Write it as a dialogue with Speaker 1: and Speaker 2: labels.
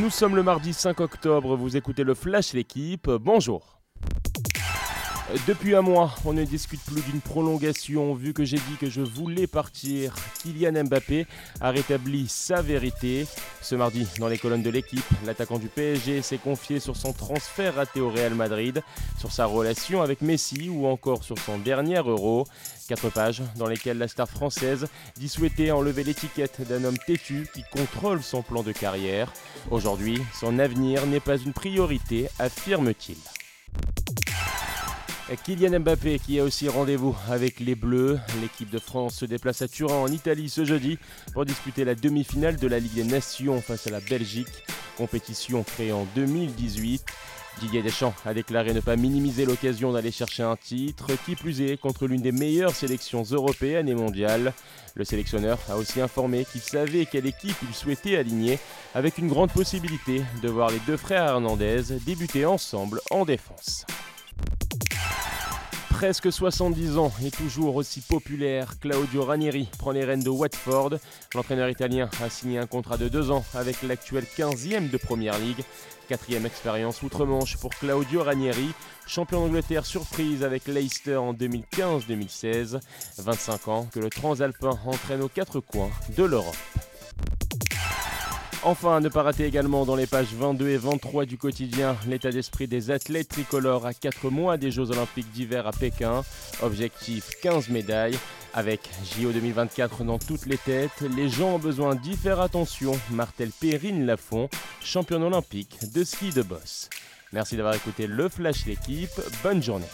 Speaker 1: Nous sommes le mardi 5 octobre, vous écoutez le Flash L'équipe, bonjour. Depuis un mois, on ne discute plus d'une prolongation vu que j'ai dit que je voulais partir. Kylian Mbappé a rétabli sa vérité. Ce mardi, dans les colonnes de l'équipe, l'attaquant du PSG s'est confié sur son transfert raté au Real Madrid, sur sa relation avec Messi ou encore sur son dernier euro. Quatre pages dans lesquelles la star française dit souhaiter enlever l'étiquette d'un homme têtu qui contrôle son plan de carrière. Aujourd'hui, son avenir n'est pas une priorité, affirme-t-il. Kylian Mbappé qui a aussi rendez-vous avec les Bleus. L'équipe de France se déplace à Turin en Italie ce jeudi pour disputer la demi-finale de la Ligue des Nations face à la Belgique, compétition créée en 2018. Didier Deschamps a déclaré ne pas minimiser l'occasion d'aller chercher un titre, qui plus est contre l'une des meilleures sélections européennes et mondiales. Le sélectionneur a aussi informé qu'il savait quelle équipe il souhaitait aligner, avec une grande possibilité de voir les deux frères Hernandez débuter ensemble en défense presque 70 ans et toujours aussi populaire, Claudio Ranieri prend les rênes de Watford. L'entraîneur italien a signé un contrat de deux ans avec l'actuel 15e de Première League. Quatrième expérience outre-Manche pour Claudio Ranieri, champion d'Angleterre surprise avec Leicester en 2015-2016. 25 ans que le transalpin entraîne aux quatre coins de l'Europe. Enfin, ne pas rater également dans les pages 22 et 23 du quotidien l'état d'esprit des athlètes tricolores à 4 mois des Jeux Olympiques d'hiver à Pékin. Objectif 15 médailles. Avec JO 2024 dans toutes les têtes, les gens ont besoin d'y faire attention. Martel Perrine Lafont, championne olympique de ski de boss. Merci d'avoir écouté le Flash l'équipe. Bonne journée.